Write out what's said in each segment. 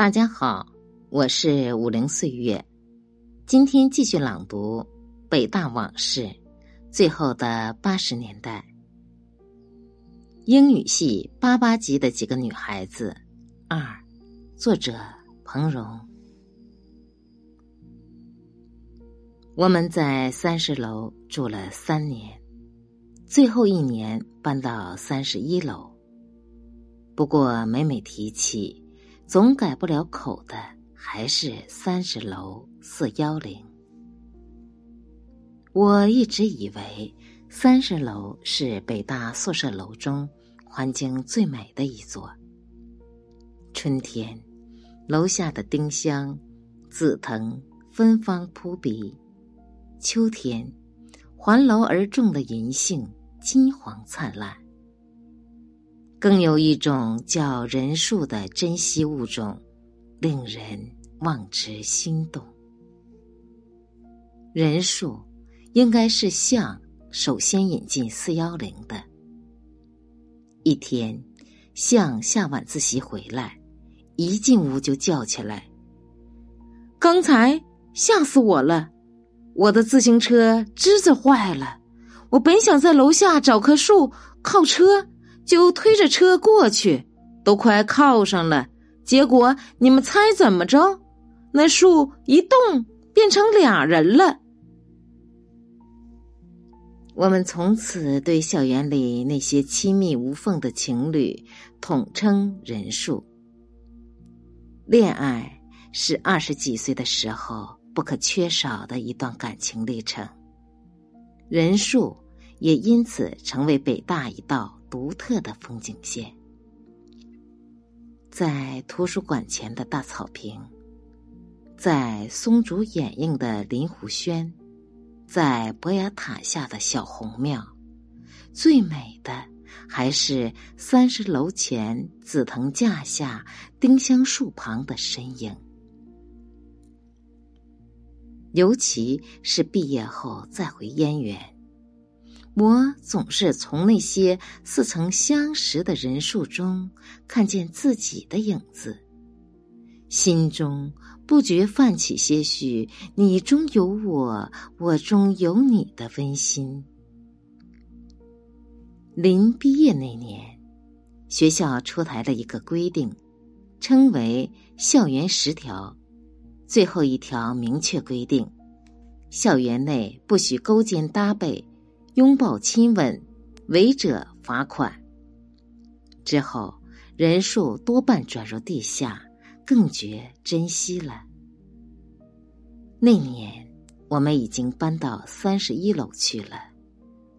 大家好，我是五零岁月，今天继续朗读《北大往事》，最后的八十年代，英语系八八级的几个女孩子。二，作者彭荣。我们在三十楼住了三年，最后一年搬到三十一楼。不过每每提起，总改不了口的还是三十楼四幺零。我一直以为三十楼是北大宿舍楼中环境最美的一座。春天，楼下的丁香、紫藤芬芳扑鼻；秋天，环楼而种的银杏金黄灿烂。更有一种叫人树的珍稀物种，令人望之心动。人树应该是象首先引进四幺零的。一天，象下晚自习回来，一进屋就叫起来：“刚才吓死我了！我的自行车支子坏了，我本想在楼下找棵树靠车。”就推着车过去，都快靠上了。结果你们猜怎么着？那树一动，变成俩人了。我们从此对校园里那些亲密无缝的情侣统称“人树”。恋爱是二十几岁的时候不可缺少的一段感情历程，人数也因此成为北大一道。独特的风景线，在图书馆前的大草坪，在松竹掩映的林湖轩，在博雅塔下的小红庙，最美的还是三十楼前紫藤架下丁香树旁的身影。尤其是毕业后再回燕园。我总是从那些似曾相识的人数中看见自己的影子，心中不觉泛起些许“你中有我，我中有你”的温馨。临毕业那年，学校出台了一个规定，称为“校园十条”，最后一条明确规定，校园内不许勾肩搭背。拥抱亲吻，违者罚款。之后人数多半转入地下，更觉珍惜了。那年我们已经搬到三十一楼去了，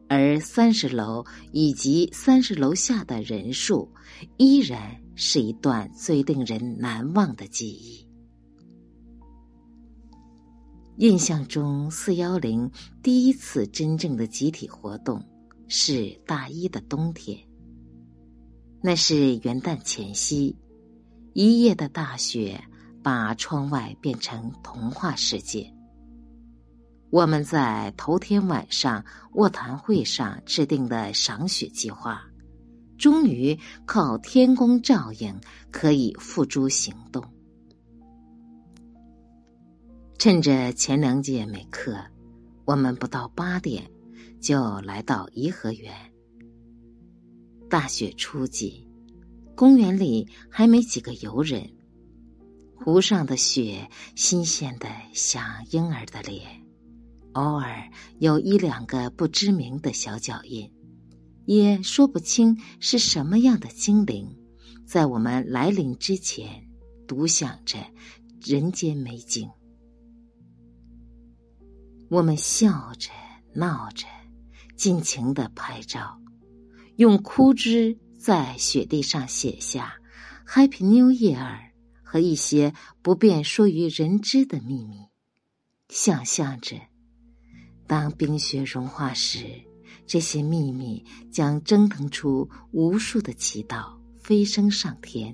而三十楼以及三十楼下的人数，依然是一段最令人难忘的记忆。印象中，四幺零第一次真正的集体活动是大一的冬天。那是元旦前夕，一夜的大雪把窗外变成童话世界。我们在头天晚上卧谈会上制定的赏雪计划，终于靠天公照应，可以付诸行动。趁着前两节没课，我们不到八点就来到颐和园。大雪初霁，公园里还没几个游人。湖上的雪新鲜的像婴儿的脸，偶尔有一两个不知名的小脚印，也说不清是什么样的精灵，在我们来临之前独享着人间美景。我们笑着闹着，尽情的拍照，用枯枝在雪地上写下 “Happy New Year” 和一些不便说于人知的秘密，想象着当冰雪融化时，这些秘密将蒸腾出无数的祈祷，飞升上天，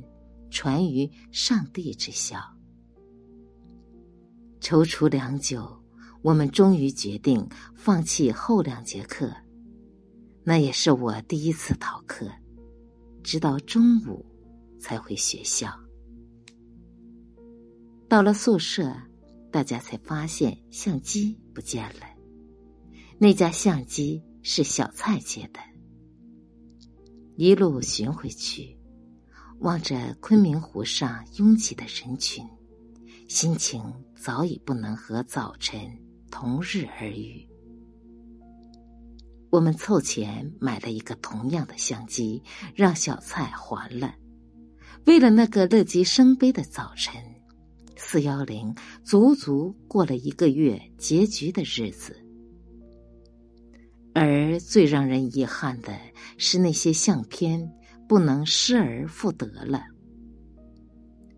传于上帝之笑。踌躇良久。我们终于决定放弃后两节课，那也是我第一次逃课，直到中午才回学校。到了宿舍，大家才发现相机不见了。那架相机是小蔡借的。一路寻回去，望着昆明湖上拥挤的人群，心情早已不能和早晨同日而语。我们凑钱买了一个同样的相机，让小蔡还了。为了那个乐极生悲的早晨，四幺零足足过了一个月结局的日子。而最让人遗憾的是，那些相片不能失而复得了。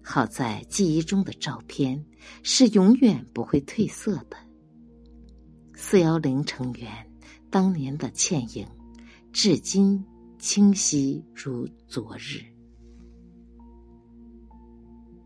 好在记忆中的照片是永远不会褪色的。四幺零成员。当年的倩影，至今清晰如昨日。